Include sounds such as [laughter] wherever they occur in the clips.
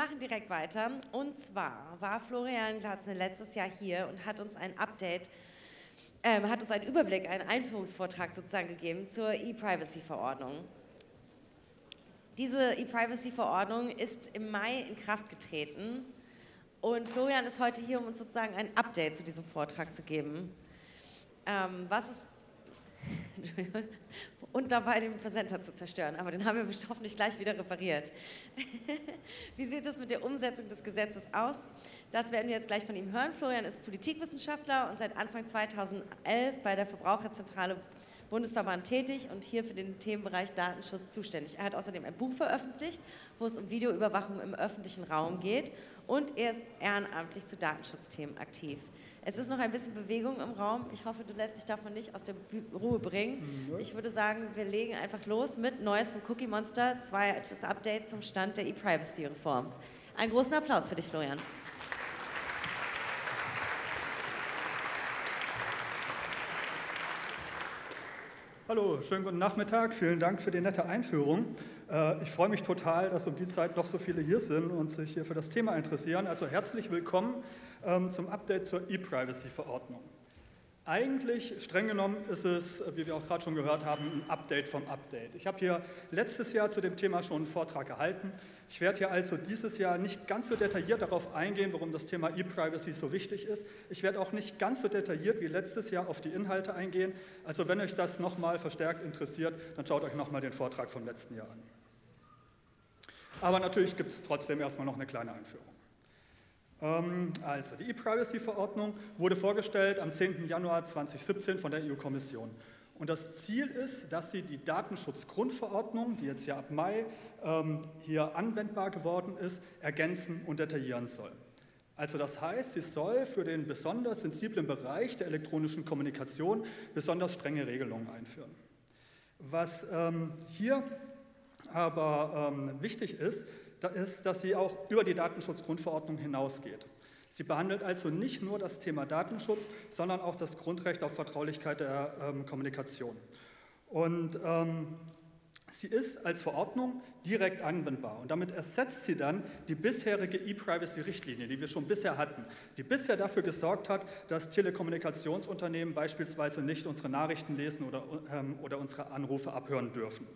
machen direkt weiter. Und zwar war Florian Glatzner letztes Jahr hier und hat uns ein Update, ähm, hat uns einen Überblick, einen Einführungsvortrag sozusagen gegeben zur E-Privacy-Verordnung. Diese E-Privacy-Verordnung ist im Mai in Kraft getreten und Florian ist heute hier, um uns sozusagen ein Update zu diesem Vortrag zu geben. Ähm, was ist [laughs] und dabei den Präsenter zu zerstören. Aber den haben wir hoffentlich gleich wieder repariert. [laughs] Wie sieht es mit der Umsetzung des Gesetzes aus? Das werden wir jetzt gleich von ihm hören. Florian ist Politikwissenschaftler und seit Anfang 2011 bei der Verbraucherzentrale Bundesverband tätig und hier für den Themenbereich Datenschutz zuständig. Er hat außerdem ein Buch veröffentlicht, wo es um Videoüberwachung im öffentlichen Raum geht und er ist ehrenamtlich zu Datenschutzthemen aktiv. Es ist noch ein bisschen Bewegung im Raum. Ich hoffe, du lässt dich davon nicht aus der Ruhe bringen. Mhm. Ich würde sagen, wir legen einfach los mit Neues von Cookie Monster, zweites Update zum Stand der E-Privacy-Reform. Einen großen Applaus für dich, Florian. Hallo, schönen guten Nachmittag. Vielen Dank für die nette Einführung. Äh, ich freue mich total, dass um die Zeit noch so viele hier sind und sich hier für das Thema interessieren. Also herzlich willkommen ähm, zum Update zur E-Privacy-Verordnung. Eigentlich, streng genommen, ist es, wie wir auch gerade schon gehört haben, ein Update vom Update. Ich habe hier letztes Jahr zu dem Thema schon einen Vortrag gehalten. Ich werde hier also dieses Jahr nicht ganz so detailliert darauf eingehen, warum das Thema E-Privacy so wichtig ist. Ich werde auch nicht ganz so detailliert wie letztes Jahr auf die Inhalte eingehen. Also wenn euch das nochmal verstärkt interessiert, dann schaut euch nochmal den Vortrag vom letzten Jahr an. Aber natürlich gibt es trotzdem erstmal noch eine kleine Einführung. Ähm, also, die E-Privacy-Verordnung wurde vorgestellt am 10. Januar 2017 von der EU-Kommission. Und das Ziel ist, dass sie die Datenschutzgrundverordnung, die jetzt ja ab Mai ähm, hier anwendbar geworden ist, ergänzen und detaillieren soll. Also das heißt, sie soll für den besonders sensiblen Bereich der elektronischen Kommunikation besonders strenge Regelungen einführen. Was ähm, hier aber ähm, wichtig ist, ist, dass sie auch über die Datenschutzgrundverordnung hinausgeht. Sie behandelt also nicht nur das Thema Datenschutz, sondern auch das Grundrecht auf Vertraulichkeit der ähm, Kommunikation. Und ähm, sie ist als Verordnung direkt anwendbar und damit ersetzt sie dann die bisherige E-Privacy-Richtlinie, die wir schon bisher hatten, die bisher dafür gesorgt hat, dass Telekommunikationsunternehmen beispielsweise nicht unsere Nachrichten lesen oder, ähm, oder unsere Anrufe abhören dürfen.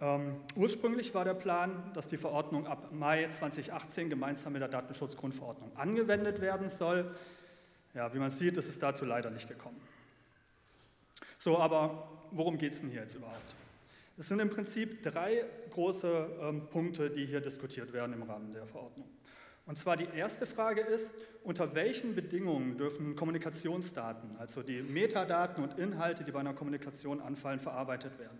Ähm, ursprünglich war der Plan, dass die Verordnung ab Mai 2018 gemeinsam mit der Datenschutzgrundverordnung angewendet werden soll. Ja, wie man sieht, ist es dazu leider nicht gekommen. So, aber worum geht es denn hier jetzt überhaupt? Es sind im Prinzip drei große ähm, Punkte, die hier diskutiert werden im Rahmen der Verordnung. Und zwar die erste Frage ist, unter welchen Bedingungen dürfen Kommunikationsdaten, also die Metadaten und Inhalte, die bei einer Kommunikation anfallen, verarbeitet werden?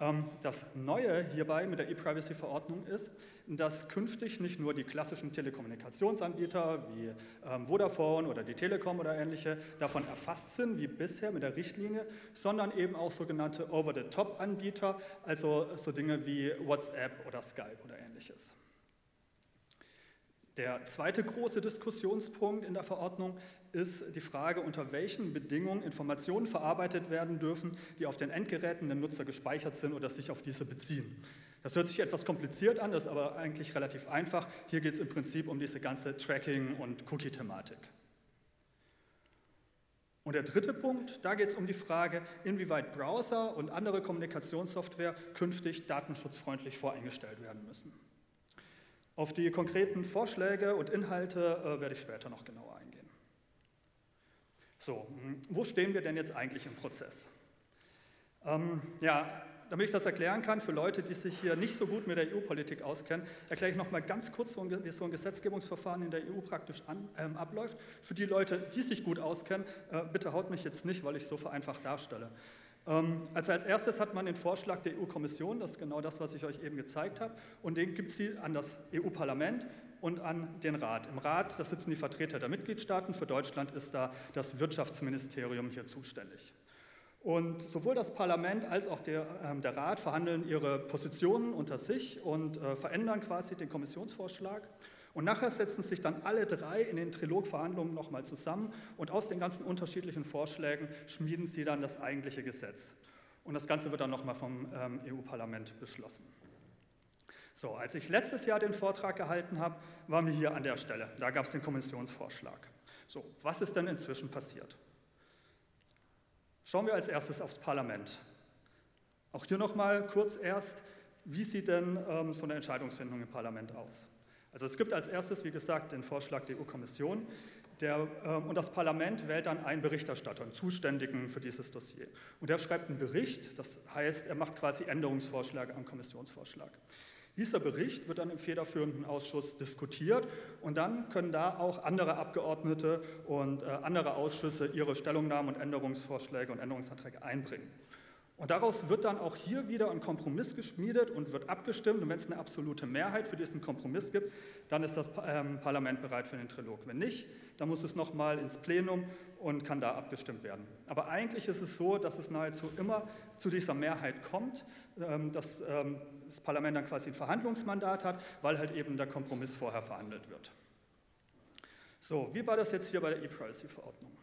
Ähm, das Neue hierbei mit der E-Privacy-Verordnung ist, dass künftig nicht nur die klassischen Telekommunikationsanbieter wie ähm, Vodafone oder die Telekom oder ähnliche davon erfasst sind, wie bisher mit der Richtlinie, sondern eben auch sogenannte Over-the-Top-Anbieter, also so Dinge wie WhatsApp oder Skype oder ähnliches. Der zweite große Diskussionspunkt in der Verordnung ist die Frage, unter welchen Bedingungen Informationen verarbeitet werden dürfen, die auf den Endgeräten der Nutzer gespeichert sind oder sich auf diese beziehen. Das hört sich etwas kompliziert an, ist aber eigentlich relativ einfach. Hier geht es im Prinzip um diese ganze Tracking- und Cookie-Thematik. Und der dritte Punkt, da geht es um die Frage, inwieweit Browser und andere Kommunikationssoftware künftig datenschutzfreundlich voreingestellt werden müssen. Auf die konkreten Vorschläge und Inhalte äh, werde ich später noch genauer eingehen. So, hm, wo stehen wir denn jetzt eigentlich im Prozess? Ähm, ja, damit ich das erklären kann für Leute, die sich hier nicht so gut mit der EU-Politik auskennen, erkläre ich noch mal ganz kurz, wie so ein Gesetzgebungsverfahren in der EU praktisch an, ähm, abläuft. Für die Leute, die sich gut auskennen, äh, bitte haut mich jetzt nicht, weil ich es so vereinfacht darstelle. Ähm, also als erstes hat man den Vorschlag der EU-Kommission, das ist genau das, was ich euch eben gezeigt habe, und den gibt sie an das EU-Parlament und an den Rat. Im Rat, da sitzen die Vertreter der Mitgliedstaaten, für Deutschland ist da das Wirtschaftsministerium hier zuständig. Und sowohl das Parlament als auch der, äh, der Rat verhandeln ihre Positionen unter sich und äh, verändern quasi den Kommissionsvorschlag. Und nachher setzen sich dann alle drei in den Trilogverhandlungen nochmal zusammen und aus den ganzen unterschiedlichen Vorschlägen schmieden sie dann das eigentliche Gesetz. Und das Ganze wird dann nochmal vom ähm, EU-Parlament beschlossen. So, als ich letztes Jahr den Vortrag gehalten habe, waren wir hier an der Stelle. Da gab es den Kommissionsvorschlag. So, was ist denn inzwischen passiert? Schauen wir als erstes aufs Parlament. Auch hier nochmal kurz erst, wie sieht denn ähm, so eine Entscheidungsfindung im Parlament aus? Also es gibt als erstes, wie gesagt, den Vorschlag der EU-Kommission. Der, äh, und das Parlament wählt dann einen Berichterstatter, einen Zuständigen für dieses Dossier. Und der schreibt einen Bericht, das heißt, er macht quasi Änderungsvorschläge am Kommissionsvorschlag. Dieser Bericht wird dann im federführenden Ausschuss diskutiert und dann können da auch andere Abgeordnete und äh, andere Ausschüsse ihre Stellungnahmen und Änderungsvorschläge und Änderungsanträge einbringen. Und daraus wird dann auch hier wieder ein Kompromiss geschmiedet und wird abgestimmt. Und wenn es eine absolute Mehrheit für diesen Kompromiss gibt, dann ist das ähm, Parlament bereit für den Trilog. Wenn nicht, dann muss es nochmal ins Plenum und kann da abgestimmt werden. Aber eigentlich ist es so, dass es nahezu immer zu dieser Mehrheit kommt, ähm, dass ähm, das Parlament dann quasi ein Verhandlungsmandat hat, weil halt eben der Kompromiss vorher verhandelt wird. So, wie war das jetzt hier bei der E-Privacy-Verordnung?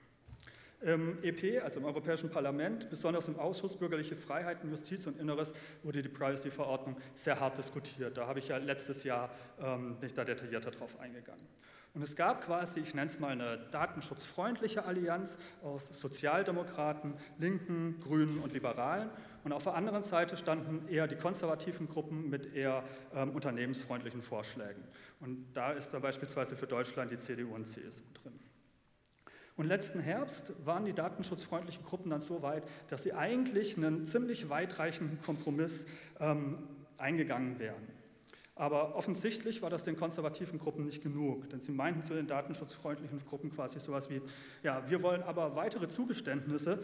Im EP, also im Europäischen Parlament, besonders im Ausschuss Bürgerliche Freiheiten, Justiz und Inneres, wurde die Privacy-Verordnung sehr hart diskutiert. Da habe ich ja letztes Jahr ähm, nicht da detaillierter drauf eingegangen. Und es gab quasi, ich nenne es mal eine datenschutzfreundliche Allianz aus Sozialdemokraten, Linken, Grünen und Liberalen. Und auf der anderen Seite standen eher die konservativen Gruppen mit eher ähm, unternehmensfreundlichen Vorschlägen. Und da ist da beispielsweise für Deutschland die CDU und CSU drin. Und letzten Herbst waren die datenschutzfreundlichen Gruppen dann so weit, dass sie eigentlich einen ziemlich weitreichenden Kompromiss ähm, eingegangen wären. Aber offensichtlich war das den konservativen Gruppen nicht genug, denn sie meinten zu den datenschutzfreundlichen Gruppen quasi sowas wie, ja, wir wollen aber weitere Zugeständnisse,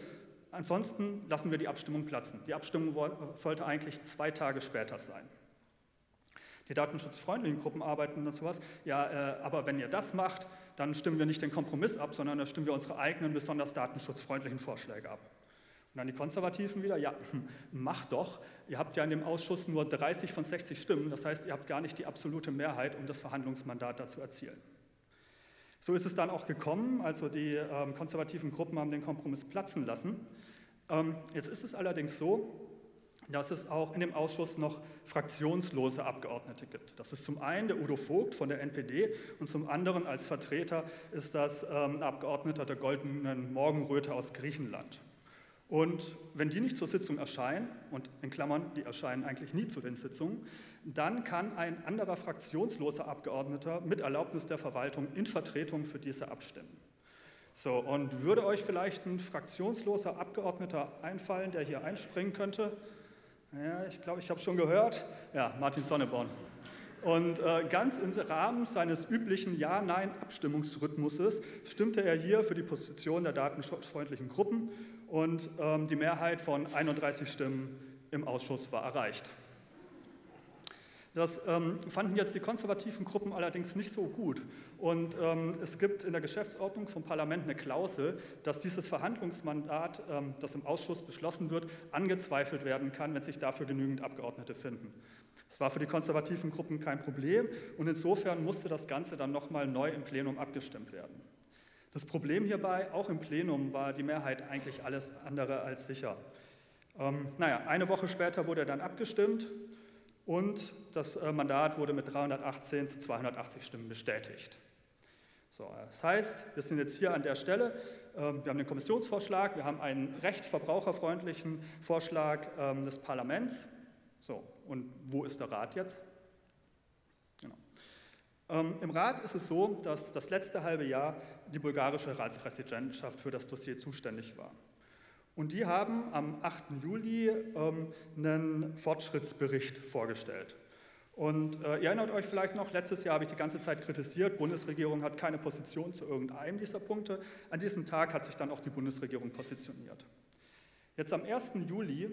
ansonsten lassen wir die Abstimmung platzen. Die Abstimmung sollte eigentlich zwei Tage später sein. Die datenschutzfreundlichen Gruppen arbeiten dann sowas, ja, äh, aber wenn ihr das macht, dann stimmen wir nicht den Kompromiss ab, sondern dann stimmen wir unsere eigenen, besonders datenschutzfreundlichen Vorschläge ab. Und dann die Konservativen wieder, ja, [laughs] macht doch, ihr habt ja in dem Ausschuss nur 30 von 60 Stimmen, das heißt, ihr habt gar nicht die absolute Mehrheit, um das Verhandlungsmandat da zu erzielen. So ist es dann auch gekommen, also die ähm, konservativen Gruppen haben den Kompromiss platzen lassen. Ähm, jetzt ist es allerdings so, dass es auch in dem Ausschuss noch fraktionslose Abgeordnete gibt. Das ist zum einen der Udo Vogt von der NPD und zum anderen als Vertreter ist das ähm, Abgeordneter der Goldenen Morgenröte aus Griechenland. Und wenn die nicht zur Sitzung erscheinen, und in Klammern, die erscheinen eigentlich nie zu den Sitzungen, dann kann ein anderer fraktionsloser Abgeordneter mit Erlaubnis der Verwaltung in Vertretung für diese abstimmen. So, und würde euch vielleicht ein fraktionsloser Abgeordneter einfallen, der hier einspringen könnte? Ja, ich glaube, ich habe schon gehört. Ja, Martin Sonneborn. Und äh, ganz im Rahmen seines üblichen Ja-Nein-Abstimmungsrhythmuses stimmte er hier für die Position der datenschutzfreundlichen Gruppen und ähm, die Mehrheit von 31 Stimmen im Ausschuss war erreicht. Das ähm, fanden jetzt die konservativen Gruppen allerdings nicht so gut. Und ähm, es gibt in der Geschäftsordnung vom Parlament eine Klausel, dass dieses Verhandlungsmandat, ähm, das im Ausschuss beschlossen wird, angezweifelt werden kann, wenn sich dafür genügend Abgeordnete finden. Das war für die konservativen Gruppen kein Problem und insofern musste das Ganze dann nochmal neu im Plenum abgestimmt werden. Das Problem hierbei, auch im Plenum, war die Mehrheit eigentlich alles andere als sicher. Ähm, naja, eine Woche später wurde dann abgestimmt und das äh, Mandat wurde mit 318 zu 280 Stimmen bestätigt. So, das heißt, wir sind jetzt hier an der Stelle, ähm, wir haben den Kommissionsvorschlag, wir haben einen recht verbraucherfreundlichen Vorschlag ähm, des Parlaments. So, und wo ist der Rat jetzt? Genau. Ähm, Im Rat ist es so, dass das letzte halbe Jahr die bulgarische Ratspräsidentschaft für das Dossier zuständig war. Und die haben am 8. Juli ähm, einen Fortschrittsbericht vorgestellt. Und äh, ihr erinnert euch vielleicht noch, letztes Jahr habe ich die ganze Zeit kritisiert, Bundesregierung hat keine Position zu irgendeinem dieser Punkte. An diesem Tag hat sich dann auch die Bundesregierung positioniert. Jetzt am 1. Juli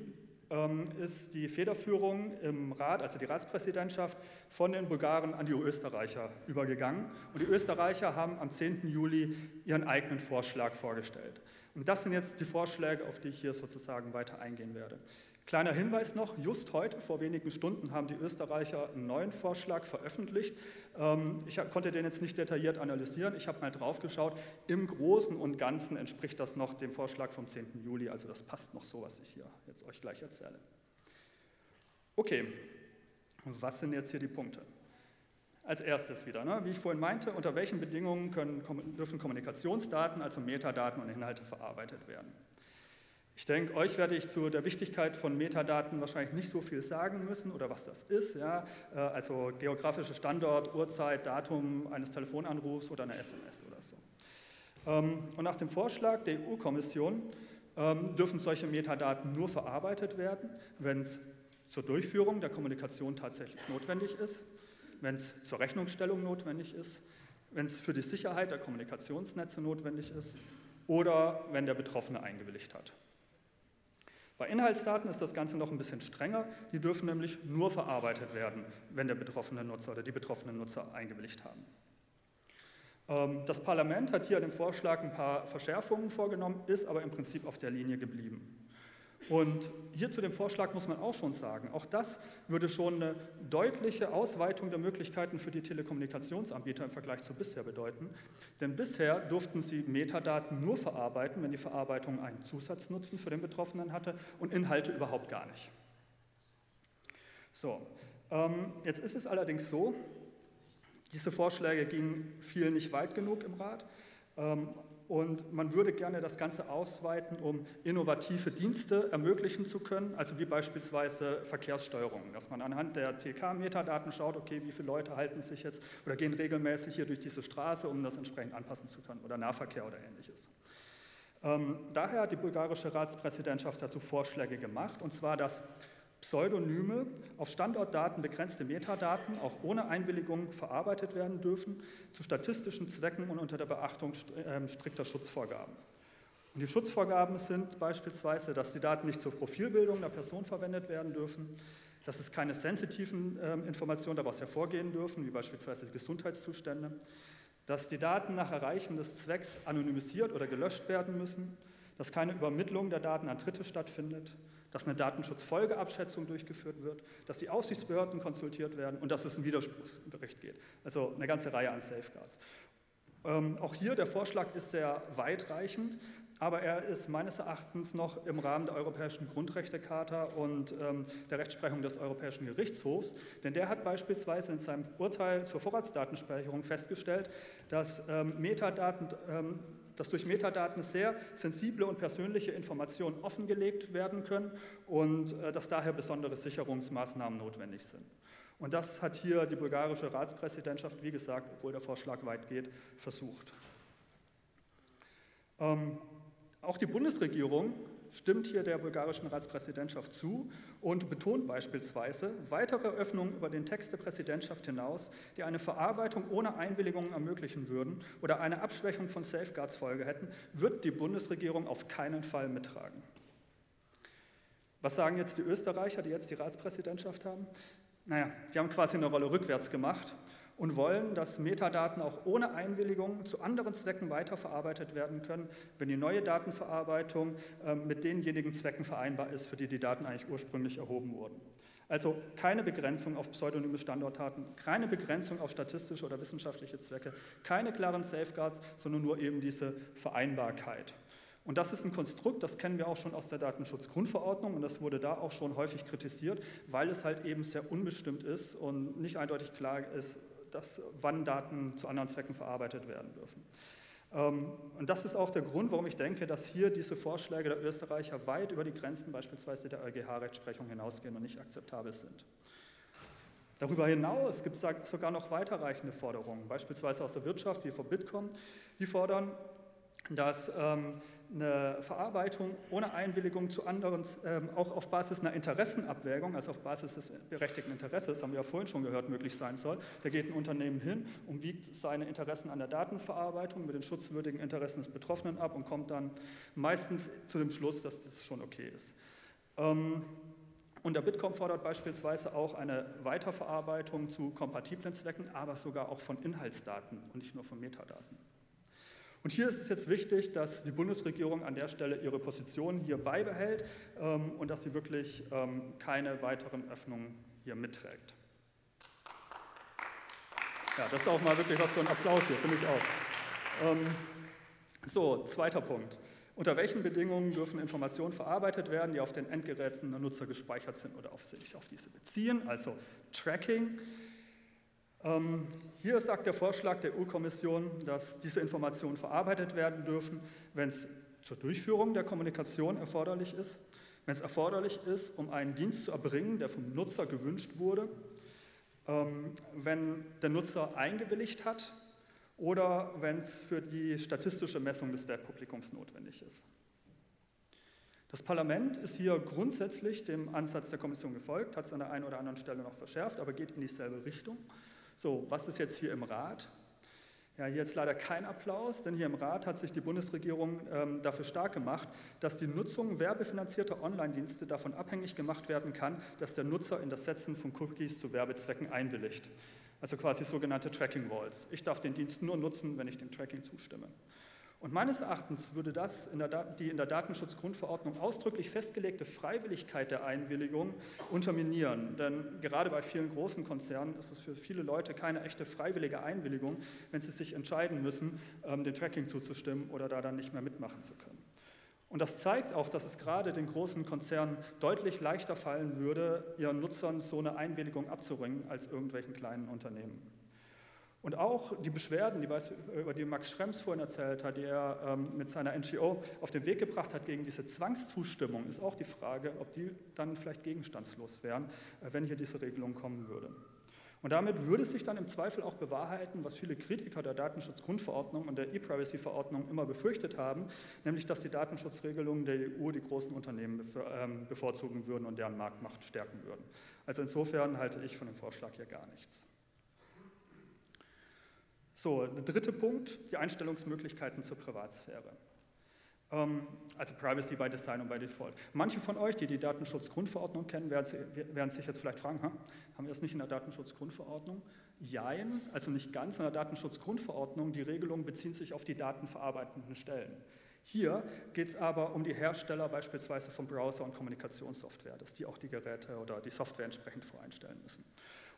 ähm, ist die Federführung im Rat, also die Ratspräsidentschaft, von den Bulgaren an die Österreicher übergegangen. Und die Österreicher haben am 10. Juli ihren eigenen Vorschlag vorgestellt. Und das sind jetzt die Vorschläge, auf die ich hier sozusagen weiter eingehen werde. Kleiner Hinweis noch, just heute, vor wenigen Stunden, haben die Österreicher einen neuen Vorschlag veröffentlicht. Ähm, ich konnte den jetzt nicht detailliert analysieren, ich habe mal drauf geschaut. Im Großen und Ganzen entspricht das noch dem Vorschlag vom 10. Juli, also das passt noch so, was ich hier jetzt euch gleich erzähle. Okay, Was sind jetzt hier die Punkte? Als erstes wieder, ne? wie ich vorhin meinte, unter welchen Bedingungen können, dürfen Kommunikationsdaten, also Metadaten und Inhalte verarbeitet werden. Ich denke, euch werde ich zu der Wichtigkeit von Metadaten wahrscheinlich nicht so viel sagen müssen oder was das ist. Ja? Äh, also geografischer Standort, Uhrzeit, Datum eines Telefonanrufs oder eine SMS oder so. Ähm, und nach dem Vorschlag der EU-Kommission ähm, dürfen solche Metadaten nur verarbeitet werden, wenn es zur Durchführung der Kommunikation tatsächlich notwendig ist, wenn es zur Rechnungsstellung notwendig ist, wenn es für die Sicherheit der Kommunikationsnetze notwendig ist oder wenn der Betroffene eingewilligt hat. Bei Inhaltsdaten ist das Ganze noch ein bisschen strenger. Die dürfen nämlich nur verarbeitet werden, wenn der betroffene Nutzer oder die betroffenen Nutzer eingewilligt haben. Ähm, das Parlament hat hier dem Vorschlag ein paar Verschärfungen vorgenommen, ist aber im Prinzip auf der Linie geblieben. Und hier zu dem Vorschlag muss man auch schon sagen, auch das würde schon eine deutliche Ausweitung der Möglichkeiten für die Telekommunikationsanbieter im Vergleich zu bisher bedeuten. Denn bisher durften sie Metadaten nur verarbeiten, wenn die Verarbeitung einen Zusatznutzen für den Betroffenen hatte und Inhalte überhaupt gar nicht. So, ähm, jetzt ist es allerdings so, diese Vorschläge gingen viel nicht weit genug im Rat. Ähm, und man würde gerne das Ganze ausweiten, um innovative Dienste ermöglichen zu können, also wie beispielsweise Verkehrssteuerung, dass man anhand der TK-Metadaten schaut, okay, wie viele Leute halten sich jetzt oder gehen regelmäßig hier durch diese Straße, um das entsprechend anpassen zu können oder Nahverkehr oder ähnliches. Ähm, daher hat die bulgarische Ratspräsidentschaft dazu Vorschläge gemacht, und zwar, dass Pseudonyme auf Standortdaten begrenzte Metadaten auch ohne Einwilligung verarbeitet werden dürfen, zu statistischen Zwecken und unter der Beachtung ähm, strikter Schutzvorgaben. Und die Schutzvorgaben sind beispielsweise, dass die Daten nicht zur Profilbildung der Person verwendet werden dürfen, dass es keine sensitiven ähm, Informationen daraus hervorgehen dürfen, wie beispielsweise Gesundheitszustände, dass die Daten nach Erreichen des Zwecks anonymisiert oder gelöscht werden müssen, dass keine Übermittlung der Daten an Dritte stattfindet, dass eine Datenschutzfolgeabschätzung durchgeführt wird, dass die Aufsichtsbehörden konsultiert werden und dass es einen Widerspruchsbericht geht. Also eine ganze Reihe an Safeguards. Ähm, auch hier der Vorschlag ist sehr weitreichend, aber er ist meines Erachtens noch im Rahmen der Europäischen Grundrechtecharta und ähm, der Rechtsprechung des Europäischen Gerichtshofs, denn der hat beispielsweise in seinem Urteil zur Vorratsdatenspeicherung festgestellt, dass ähm, Metadaten ähm, dass durch Metadaten sehr sensible und persönliche Informationen offengelegt werden können und äh, dass daher besondere Sicherungsmaßnahmen notwendig sind. Und das hat hier die bulgarische Ratspräsidentschaft, wie gesagt, obwohl der Vorschlag weit geht, versucht. Ähm, auch die Bundesregierung stimmt hier der bulgarischen Ratspräsidentschaft zu und betont beispielsweise, weitere Öffnungen über den Text der Präsidentschaft hinaus, die eine Verarbeitung ohne Einwilligung ermöglichen würden oder eine Abschwächung von Safeguards Folge hätten, wird die Bundesregierung auf keinen Fall mittragen. Was sagen jetzt die Österreicher, die jetzt die Ratspräsidentschaft haben? Naja, die haben quasi eine Rolle rückwärts gemacht und wollen, dass Metadaten auch ohne Einwilligung zu anderen Zwecken weiterverarbeitet werden können, wenn die neue Datenverarbeitung ähm, mit denjenigen Zwecken vereinbar ist, für die die Daten eigentlich ursprünglich erhoben wurden. Also keine Begrenzung auf pseudonyme Standortdaten, keine Begrenzung auf statistische oder wissenschaftliche Zwecke, keine klaren Safeguards, sondern nur eben diese Vereinbarkeit. Und das ist ein Konstrukt, das kennen wir auch schon aus der Datenschutzgrundverordnung und das wurde da auch schon häufig kritisiert, weil es halt eben sehr unbestimmt ist und nicht eindeutig klar ist, dass, wann Daten zu anderen Zwecken verarbeitet werden dürfen. Ähm, und das ist auch der Grund, warum ich denke, dass hier diese Vorschläge der Österreicher weit über die Grenzen beispielsweise der EuGH-Rechtsprechung hinausgehen und nicht akzeptabel sind. Darüber hinaus gibt es sogar noch weiterreichende Forderungen, beispielsweise aus der Wirtschaft wie vor Bitkom. Die fordern, dass ähm, eine Verarbeitung ohne Einwilligung zu anderen, ähm, auch auf Basis einer Interessenabwägung, also auf Basis des berechtigten Interesses, haben wir ja vorhin schon gehört, möglich sein soll. Da geht ein Unternehmen hin und wiegt seine Interessen an der Datenverarbeitung mit den schutzwürdigen Interessen des Betroffenen ab und kommt dann meistens zu dem Schluss, dass das schon okay ist. Ähm, und der Bitkom fordert beispielsweise auch eine Weiterverarbeitung zu kompatiblen Zwecken, aber sogar auch von Inhaltsdaten und nicht nur von Metadaten. Und hier ist es jetzt wichtig, dass die Bundesregierung an der Stelle ihre Position hier beibehält ähm, und dass sie wirklich ähm, keine weiteren Öffnungen hier mitträgt. Ja, das ist auch mal wirklich was für ein Applaus hier, finde ich auch. Ähm, so, zweiter Punkt. Unter welchen Bedingungen dürfen Informationen verarbeitet werden, die auf den Endgeräten der Nutzer gespeichert sind oder auf sich auf diese beziehen, also Tracking. Ähm, hier sagt der Vorschlag der EU-Kommission, dass diese Informationen verarbeitet werden dürfen, wenn es zur Durchführung der Kommunikation erforderlich ist, wenn es erforderlich ist, um einen Dienst zu erbringen, der vom Nutzer gewünscht wurde, ähm, wenn der Nutzer eingewilligt hat oder wenn es für die statistische Messung des Webpublikums notwendig ist. Das Parlament ist hier grundsätzlich dem Ansatz der Kommission gefolgt, hat es an der einen oder anderen Stelle noch verschärft, aber geht in dieselbe Richtung. So, was ist jetzt hier im Rat? Ja, hier jetzt leider kein Applaus, denn hier im Rat hat sich die Bundesregierung ähm, dafür stark gemacht, dass die Nutzung werbefinanzierter Online-Dienste davon abhängig gemacht werden kann, dass der Nutzer in das Setzen von Cookies zu Werbezwecken einwilligt. Also quasi sogenannte Tracking Walls. Ich darf den Dienst nur nutzen, wenn ich dem Tracking zustimme. Und meines Erachtens würde das in die in der Datenschutzgrundverordnung ausdrücklich festgelegte Freiwilligkeit der Einwilligung unterminieren. Denn gerade bei vielen großen Konzernen ist es für viele Leute keine echte freiwillige Einwilligung, wenn sie sich entscheiden müssen, ähm, dem Tracking zuzustimmen oder da dann nicht mehr mitmachen zu können. Und das zeigt auch, dass es gerade den großen Konzernen deutlich leichter fallen würde, ihren Nutzern so eine Einwilligung abzuringen als irgendwelchen kleinen Unternehmen. Und auch die Beschwerden, über die Max Schrems vorhin erzählt hat, die er ähm, mit seiner NGO auf den Weg gebracht hat gegen diese Zwangszustimmung, ist auch die Frage, ob die dann vielleicht gegenstandslos wären, äh, wenn hier diese Regelung kommen würde. Und damit würde sich dann im Zweifel auch bewahrheiten, was viele Kritiker der Datenschutzgrundverordnung und der E-Privacy-Verordnung immer befürchtet haben, nämlich dass die Datenschutzregelungen der EU die großen Unternehmen ähm, bevorzugen würden und deren Marktmacht stärken würden. Also insofern halte ich von dem Vorschlag hier gar nichts. So, der dritte Punkt, die Einstellungsmöglichkeiten zur Privatsphäre. Ähm, also Privacy by Design und by Default. Manche von euch, die die Datenschutzgrundverordnung kennen, werden, sich jetzt vielleicht fragen, haben wir es nicht in der Datenschutzgrundverordnung? Jein, also nicht ganz in der Datenschutzgrundverordnung. Die Regelungen beziehen sich auf die datenverarbeitenden Stellen. Hier geht es aber um die Hersteller beispielsweise von Browser und Kommunikationssoftware, dass die auch die Geräte oder die Software entsprechend voreinstellen müssen.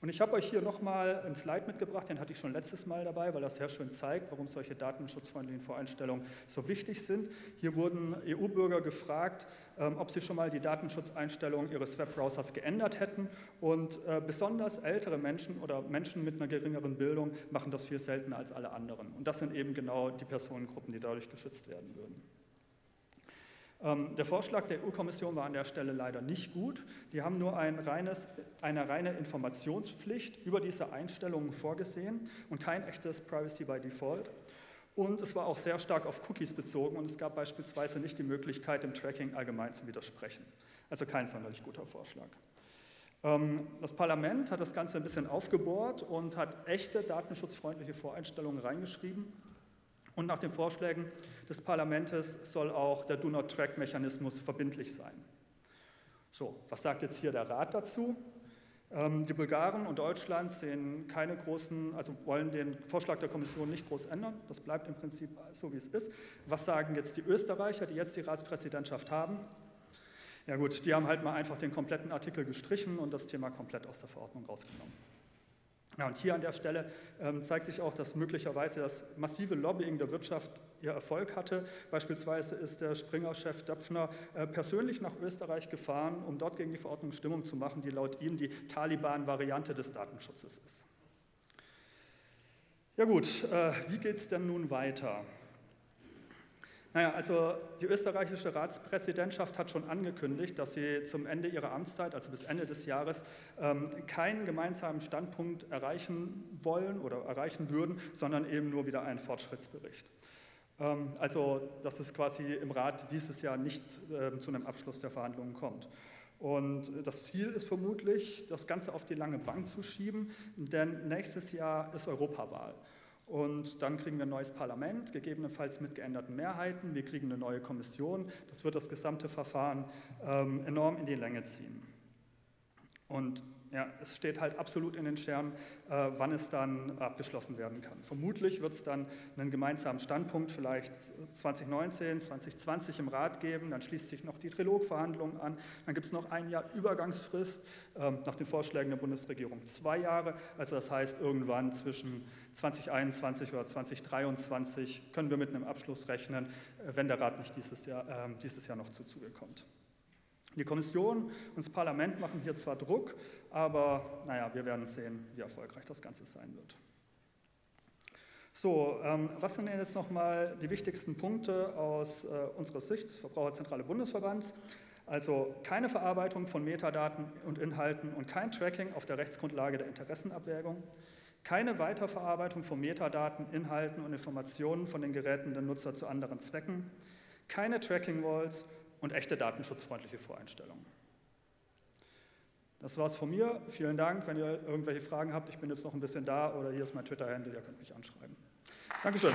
Und ich habe euch hier nochmal einen Slide mitgebracht, den hatte ich schon letztes Mal dabei, weil das sehr schön zeigt, warum solche datenschutzfreundlichen Voreinstellungen so wichtig sind. Hier wurden EU-Bürger gefragt, ähm, ob sie schon mal die Datenschutzeinstellungen ihres Webbrowsers geändert hätten. Und äh, besonders ältere Menschen oder Menschen mit einer geringeren Bildung machen das viel seltener als alle anderen. Und das sind eben genau die Personengruppen, die dadurch geschützt werden würden. Ähm, der Vorschlag der EU-Kommission war an der Stelle leider nicht gut. Die haben nur ein reines, eine reine Informationspflicht über diese Einstellungen vorgesehen und kein echtes Privacy by Default. Und es war auch sehr stark auf Cookies bezogen und es gab beispielsweise nicht die Möglichkeit, dem Tracking allgemein zu widersprechen. Also kein sonderlich guter Vorschlag. Ähm, das Parlament hat das Ganze ein bisschen aufgebohrt und hat echte datenschutzfreundliche Voreinstellungen reingeschrieben. Und nach den Vorschlägen des Parlaments soll auch der Do-Not-Track-Mechanismus verbindlich sein. So, was sagt jetzt hier der Rat dazu? Ähm, die Bulgaren und Deutschland sehen keine großen, also wollen den Vorschlag der Kommission nicht groß ändern. Das bleibt im Prinzip so, wie es ist. Was sagen jetzt die Österreicher, die jetzt die Ratspräsidentschaft haben? Ja gut, die haben halt mal einfach den kompletten Artikel gestrichen und das Thema komplett aus der Verordnung rausgenommen. Ja, und hier an der Stelle ähm, zeigt sich auch, dass möglicherweise das massive Lobbying der Wirtschaft ihr Erfolg hatte. Beispielsweise ist der Springer-Chef Döpfner äh, persönlich nach Österreich gefahren, um dort gegen die Verordnung Stimmung zu machen, die laut ihm die Taliban-Variante des Datenschutzes ist. Ja gut, äh, wie geht es denn nun weiter? Naja, also die österreichische Ratspräsidentschaft hat schon angekündigt, dass sie zum Ende ihrer Amtszeit, also bis Ende des Jahres, ähm, keinen gemeinsamen Standpunkt erreichen wollen oder erreichen würden, sondern eben nur wieder einen Fortschrittsbericht. Ähm, also, dass es quasi im Rat dieses Jahr nicht ähm, zu einem Abschluss der Verhandlungen kommt. Und das Ziel ist vermutlich, das Ganze auf die lange Bank zu schieben, denn nächstes Jahr ist Europawahl. Und dann kriegen wir ein neues Parlament, gegebenenfalls mit geänderten Mehrheiten. Wir kriegen eine neue Kommission. Das wird das gesamte Verfahren ähm, enorm in die Länge ziehen. Und ja, es steht halt absolut in den Sternen, äh, wann es dann abgeschlossen werden kann. Vermutlich wird es dann einen gemeinsamen Standpunkt vielleicht 2019, 2020 im Rat geben, dann schließt sich noch die Trilogverhandlungen an, dann gibt es noch ein Jahr Übergangsfrist äh, nach den Vorschlägen der Bundesregierung zwei Jahre, also das heißt irgendwann zwischen 2021 oder 2023 können wir mit einem Abschluss rechnen, äh, wenn der Rat nicht dieses Jahr, äh, dieses Jahr noch zu Zuge kommt. Die Kommission und das Parlament machen hier zwar Druck, aber naja, wir werden sehen, wie erfolgreich das Ganze sein wird. So, ähm, was sind denn jetzt nochmal die wichtigsten Punkte aus äh, unserer Sicht des Verbraucherzentrale Bundesverbands? Also keine Verarbeitung von Metadaten und Inhalten und kein Tracking auf der Rechtsgrundlage der Interessenabwägung, keine Weiterverarbeitung von Metadaten, Inhalten und Informationen von den Geräten der Nutzer zu anderen Zwecken, keine Tracking-Walls und echte datenschutzfreundliche Voreinstellungen. Das war's von mir. Vielen Dank. Wenn ihr irgendwelche Fragen habt, ich bin jetzt noch ein bisschen da oder hier ist mein Twitter-Handle, ihr könnt mich anschreiben. Dankeschön.